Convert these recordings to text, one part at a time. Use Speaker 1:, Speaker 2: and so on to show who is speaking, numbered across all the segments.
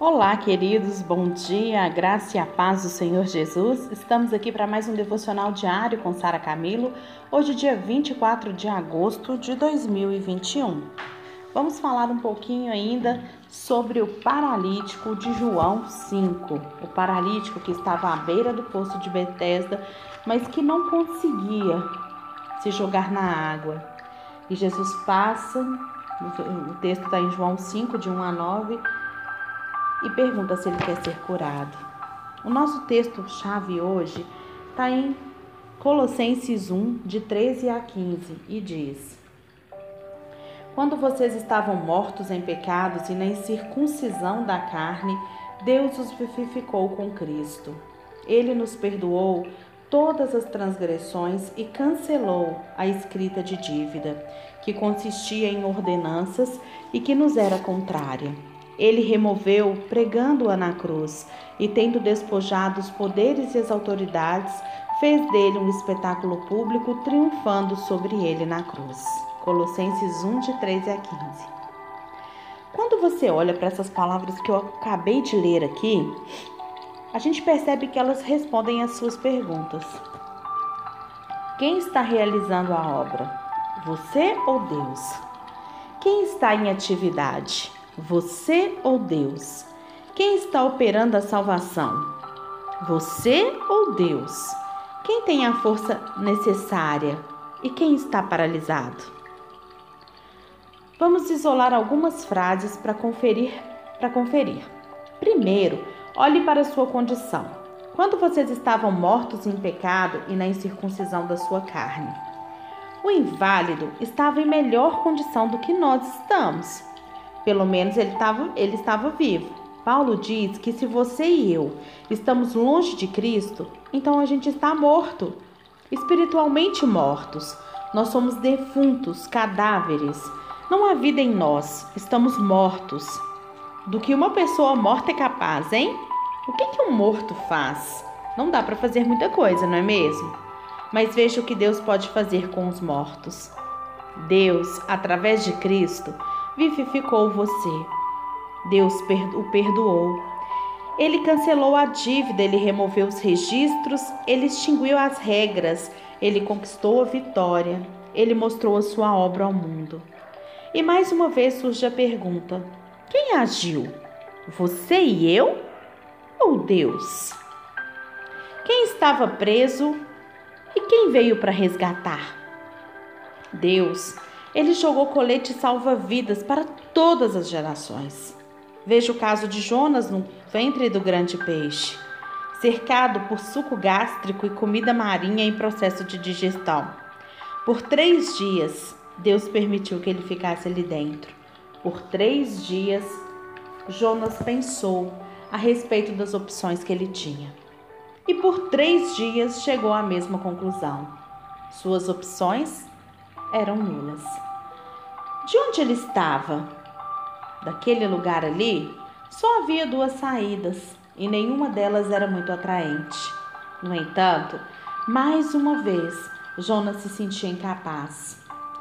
Speaker 1: Olá, queridos, bom dia, graça e a paz do Senhor Jesus. Estamos aqui para mais um devocional diário com Sara Camilo, hoje, dia 24 de agosto de 2021. Vamos falar um pouquinho ainda sobre o paralítico de João 5. O paralítico que estava à beira do poço de Betesda, mas que não conseguia se jogar na água. E Jesus passa, o texto está em João 5, de 1 a 9 e pergunta se ele quer ser curado. O nosso texto-chave hoje está em Colossenses 1, de 13 a 15, e diz: Quando vocês estavam mortos em pecados e na incircuncisão da carne, Deus os vivificou com Cristo. Ele nos perdoou todas as transgressões e cancelou a escrita de dívida, que consistia em ordenanças e que nos era contrária ele removeu, pregando-a na cruz, e tendo despojado os poderes e as autoridades, fez dele um espetáculo público, triunfando sobre ele na cruz. Colossenses 1, de 13 a 15. Quando você olha para essas palavras que eu acabei de ler aqui, a gente percebe que elas respondem às suas perguntas. Quem está realizando a obra? Você ou Deus? Quem está em atividade? Você ou Deus? Quem está operando a salvação? Você ou Deus? Quem tem a força necessária e quem está paralisado? Vamos isolar algumas frases para conferir, para conferir. Primeiro, olhe para sua condição. Quando vocês estavam mortos em pecado e na incircuncisão da sua carne, o inválido estava em melhor condição do que nós estamos. Pelo menos ele, tava, ele estava vivo. Paulo diz que se você e eu estamos longe de Cristo, então a gente está morto, espiritualmente mortos. Nós somos defuntos, cadáveres. Não há vida em nós, estamos mortos. Do que uma pessoa morta é capaz, hein? O que, que um morto faz? Não dá para fazer muita coisa, não é mesmo? Mas veja o que Deus pode fazer com os mortos. Deus, através de Cristo, vivificou você. Deus o perdoou. Ele cancelou a dívida, ele removeu os registros, ele extinguiu as regras, ele conquistou a vitória, ele mostrou a sua obra ao mundo. E mais uma vez surge a pergunta: quem agiu? Você e eu? Ou Deus? Quem estava preso e quem veio para resgatar? Deus ele jogou colete salva-vidas para todas as gerações. Veja o caso de Jonas no ventre do grande peixe, cercado por suco gástrico e comida marinha em processo de digestão. Por três dias, Deus permitiu que ele ficasse ali dentro. Por três dias, Jonas pensou a respeito das opções que ele tinha. E por três dias chegou à mesma conclusão. Suas opções eram nulas. De onde ele estava? Daquele lugar ali, só havia duas saídas e nenhuma delas era muito atraente. No entanto, mais uma vez, Jonas se sentia incapaz.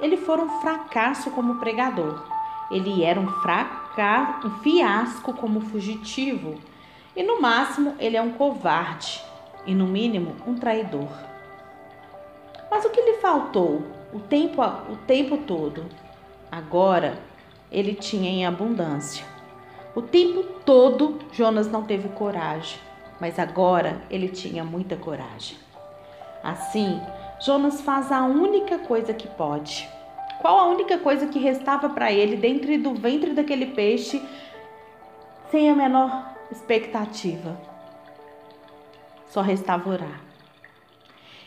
Speaker 1: Ele foi um fracasso como pregador. Ele era um, fracasso, um fiasco como fugitivo. E no máximo, ele é um covarde e no mínimo, um traidor. Mas o que lhe faltou o tempo, o tempo todo? Agora ele tinha em abundância. O tempo todo Jonas não teve coragem, mas agora ele tinha muita coragem. Assim, Jonas faz a única coisa que pode. Qual a única coisa que restava para ele dentro do ventre daquele peixe, sem a menor expectativa? Só restava orar.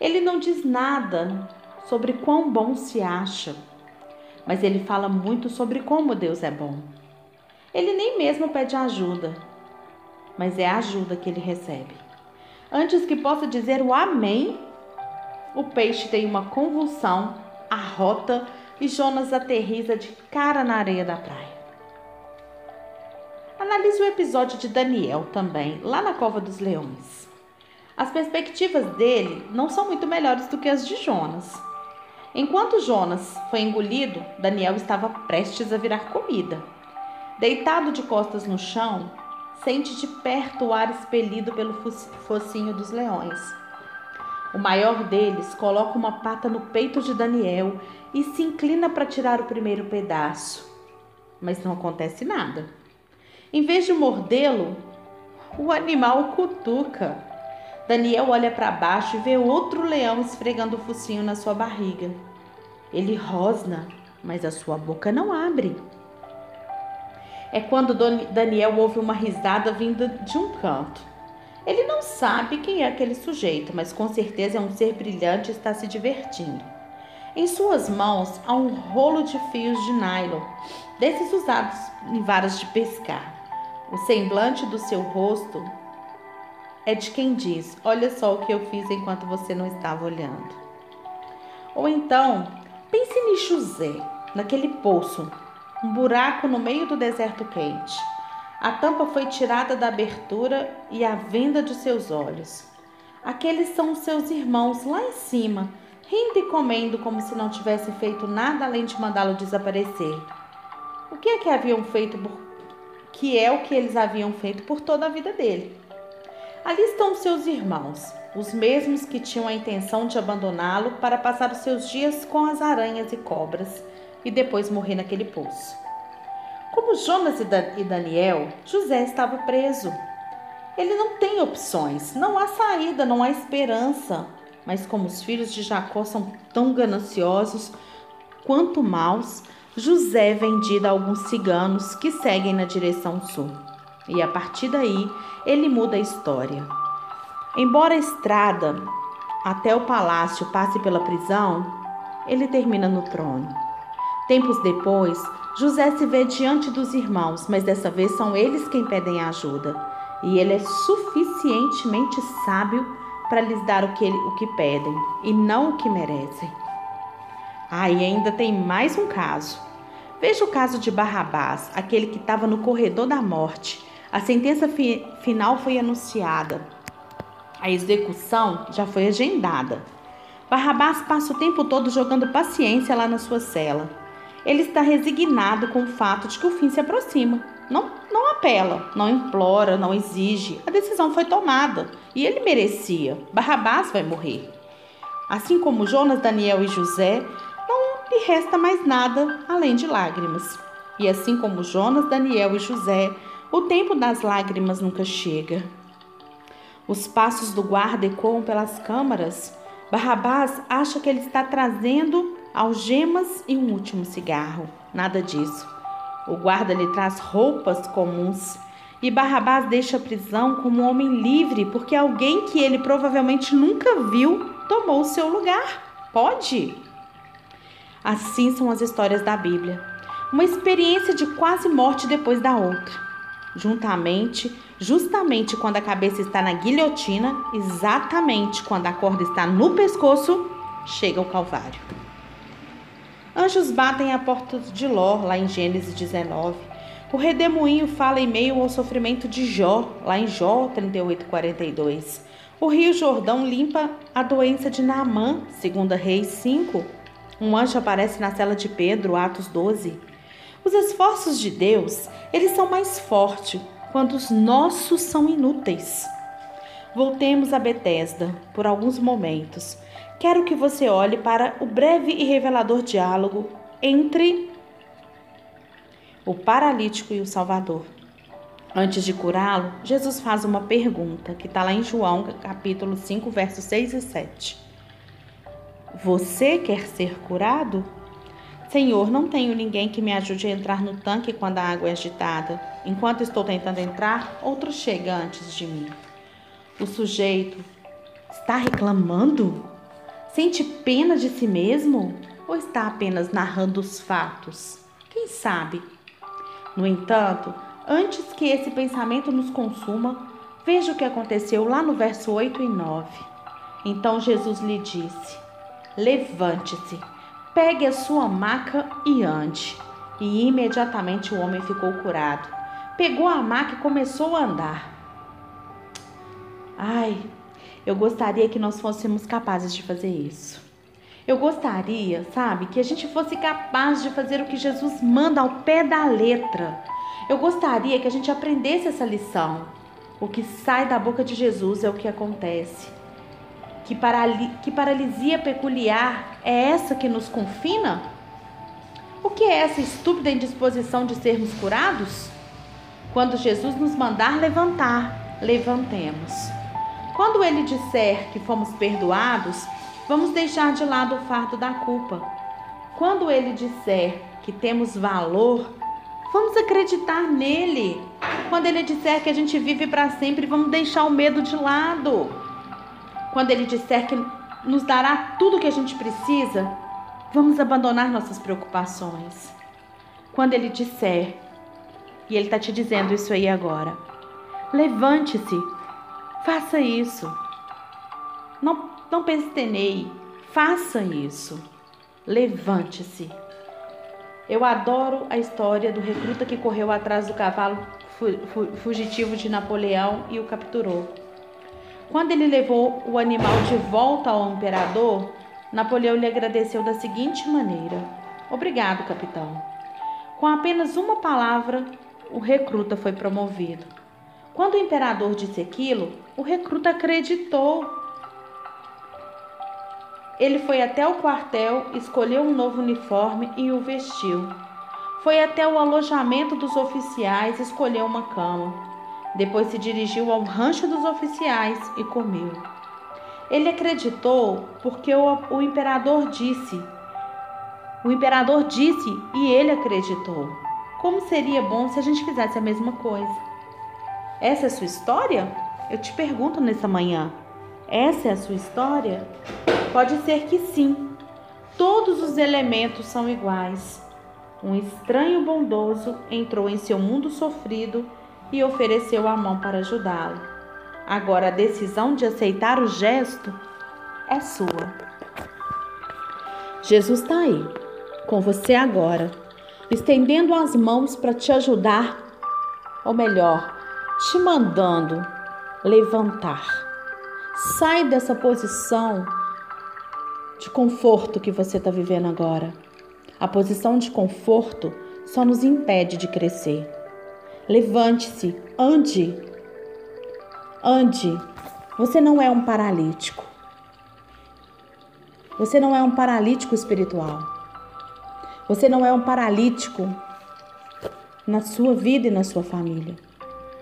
Speaker 1: Ele não diz nada sobre quão bom se acha, mas ele fala muito sobre como Deus é bom. Ele nem mesmo pede ajuda, mas é a ajuda que ele recebe. Antes que possa dizer o amém, o peixe tem uma convulsão, arrota e Jonas aterriza de cara na areia da praia. Analise o episódio de Daniel também, lá na Cova dos Leões. As perspectivas dele não são muito melhores do que as de Jonas. Enquanto Jonas foi engolido, Daniel estava prestes a virar comida. Deitado de costas no chão, sente de perto o ar expelido pelo focinho dos leões. O maior deles coloca uma pata no peito de Daniel e se inclina para tirar o primeiro pedaço. Mas não acontece nada. Em vez de mordê-lo, o animal cutuca. Daniel olha para baixo e vê outro leão esfregando o focinho na sua barriga. Ele rosna, mas a sua boca não abre. É quando Daniel ouve uma risada vinda de um canto. Ele não sabe quem é aquele sujeito, mas com certeza é um ser brilhante e está se divertindo. Em suas mãos há um rolo de fios de nylon, desses usados em varas de pescar. O semblante do seu rosto é de quem diz: Olha só o que eu fiz enquanto você não estava olhando. Ou então, pense em José, naquele poço, um buraco no meio do deserto quente. A tampa foi tirada da abertura e a venda de seus olhos. Aqueles são os seus irmãos lá em cima, rindo e comendo como se não tivessem feito nada além de mandá-lo desaparecer. O que é que haviam feito por que é o que eles haviam feito por toda a vida dele. Ali estão seus irmãos, os mesmos que tinham a intenção de abandoná-lo para passar os seus dias com as aranhas e cobras e depois morrer naquele poço. Como Jonas e Daniel, José estava preso. Ele não tem opções, não há saída, não há esperança. Mas como os filhos de Jacó são tão gananciosos quanto maus, José é vendido a alguns ciganos que seguem na direção sul. E a partir daí, ele muda a história. Embora a estrada até o palácio passe pela prisão, ele termina no trono. Tempos depois, José se vê diante dos irmãos, mas dessa vez são eles quem pedem ajuda. E ele é suficientemente sábio para lhes dar o que, ele, o que pedem e não o que merecem. Ah, e ainda tem mais um caso. Veja o caso de Barrabás, aquele que estava no corredor da morte. A sentença fi final foi anunciada. A execução já foi agendada. Barrabás passa o tempo todo jogando paciência lá na sua cela. Ele está resignado com o fato de que o fim se aproxima. Não, não apela, não implora, não exige. A decisão foi tomada e ele merecia. Barrabás vai morrer. Assim como Jonas, Daniel e José, lhe resta mais nada além de lágrimas. E assim como Jonas, Daniel e José, o tempo das lágrimas nunca chega. Os passos do guarda ecoam pelas câmaras. Barrabás acha que ele está trazendo algemas e um último cigarro. Nada disso. O guarda lhe traz roupas comuns e Barrabás deixa a prisão como um homem livre porque alguém que ele provavelmente nunca viu tomou o seu lugar. Pode? Assim são as histórias da Bíblia. Uma experiência de quase morte depois da outra. Juntamente, justamente quando a cabeça está na guilhotina, exatamente quando a corda está no pescoço, chega o Calvário. Anjos batem a porta de Ló, lá em Gênesis 19. O redemoinho fala em meio ao sofrimento de Jó, lá em Jó 38:42. O rio Jordão limpa a doença de Naamã, segundo Reis 5, um anjo aparece na cela de Pedro, Atos 12. Os esforços de Deus, eles são mais fortes quando os nossos são inúteis. Voltemos a Betesda por alguns momentos. Quero que você olhe para o breve e revelador diálogo entre o paralítico e o Salvador. Antes de curá-lo, Jesus faz uma pergunta que está lá em João, capítulo 5, versos 6 e 7. Você quer ser curado? Senhor, não tenho ninguém que me ajude a entrar no tanque quando a água é agitada. Enquanto estou tentando entrar, outro chega antes de mim. O sujeito está reclamando? Sente pena de si mesmo? Ou está apenas narrando os fatos? Quem sabe? No entanto, antes que esse pensamento nos consuma, veja o que aconteceu lá no verso 8 e 9. Então Jesus lhe disse: Levante-se, pegue a sua maca e ande. E imediatamente o homem ficou curado. Pegou a maca e começou a andar. Ai, eu gostaria que nós fôssemos capazes de fazer isso. Eu gostaria, sabe, que a gente fosse capaz de fazer o que Jesus manda ao pé da letra. Eu gostaria que a gente aprendesse essa lição. O que sai da boca de Jesus é o que acontece. Que, parali que paralisia peculiar é essa que nos confina? O que é essa estúpida indisposição de sermos curados? Quando Jesus nos mandar levantar, levantemos. Quando ele disser que fomos perdoados, vamos deixar de lado o fardo da culpa. Quando ele disser que temos valor, vamos acreditar nele. Quando ele disser que a gente vive para sempre, vamos deixar o medo de lado. Quando ele disser que nos dará tudo o que a gente precisa, vamos abandonar nossas preocupações. Quando ele disser, e ele está te dizendo isso aí agora, levante-se, faça isso. Não, não pesteneie, faça isso. Levante-se. Eu adoro a história do recruta que correu atrás do cavalo fugitivo de Napoleão e o capturou. Quando ele levou o animal de volta ao imperador, Napoleão lhe agradeceu da seguinte maneira: Obrigado, capitão. Com apenas uma palavra, o recruta foi promovido. Quando o imperador disse aquilo, o recruta acreditou ele foi até o quartel, escolheu um novo uniforme e o vestiu. Foi até o alojamento dos oficiais, escolheu uma cama. Depois se dirigiu ao rancho dos oficiais e comeu. Ele acreditou porque o, o imperador disse. O imperador disse e ele acreditou. Como seria bom se a gente fizesse a mesma coisa? Essa é a sua história? Eu te pergunto nessa manhã. Essa é a sua história? Pode ser que sim. Todos os elementos são iguais. Um estranho bondoso entrou em seu mundo sofrido e ofereceu a mão para ajudá-lo. Agora a decisão de aceitar o gesto é sua. Jesus está aí, com você agora, estendendo as mãos para te ajudar, ou melhor, te mandando levantar. Sai dessa posição de conforto que você está vivendo agora. A posição de conforto só nos impede de crescer. Levante-se, ande. Ande. Você não é um paralítico. Você não é um paralítico espiritual. Você não é um paralítico na sua vida e na sua família.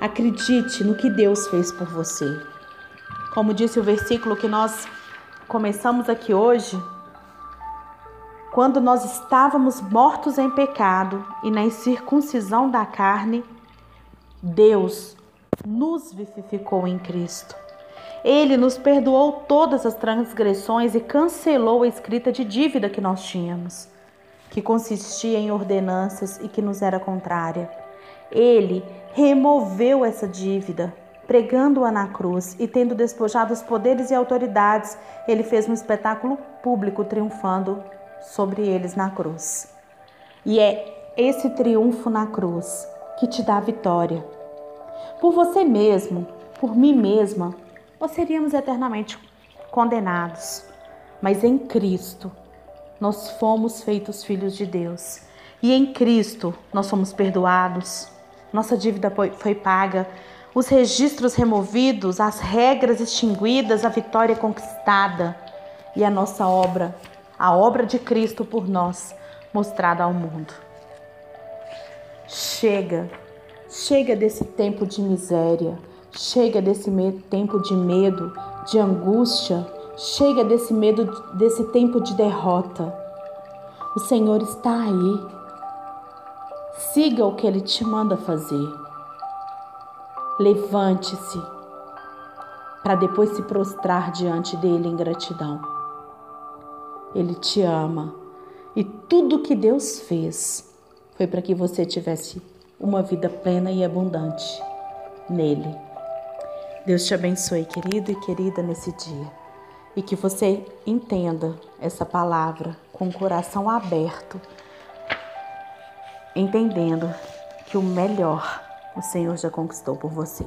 Speaker 1: Acredite no que Deus fez por você. Como disse o versículo que nós começamos aqui hoje, quando nós estávamos mortos em pecado e na incircuncisão da carne, Deus nos vivificou em Cristo. Ele nos perdoou todas as transgressões e cancelou a escrita de dívida que nós tínhamos, que consistia em ordenanças e que nos era contrária. Ele removeu essa dívida pregando-a na cruz e tendo despojado os poderes e autoridades, ele fez um espetáculo público triunfando sobre eles na cruz. E é esse triunfo na cruz que te dá a vitória. Por você mesmo, por mim mesma, nós seríamos eternamente condenados. Mas em Cristo, nós fomos feitos filhos de Deus. E em Cristo, nós fomos perdoados. Nossa dívida foi paga os registros removidos, as regras extinguidas, a vitória conquistada e a nossa obra, a obra de Cristo por nós, mostrada ao mundo. Chega, chega desse tempo de miséria, chega desse tempo de medo, de angústia, chega desse medo, desse tempo de derrota. O Senhor está aí. Siga o que Ele te manda fazer. Levante-se para depois se prostrar diante dele em gratidão. Ele te ama e tudo que Deus fez foi para que você tivesse uma vida plena e abundante nele. Deus te abençoe, querido e querida, nesse dia. E que você entenda essa palavra com o coração aberto, entendendo que o melhor o Senhor já conquistou por você.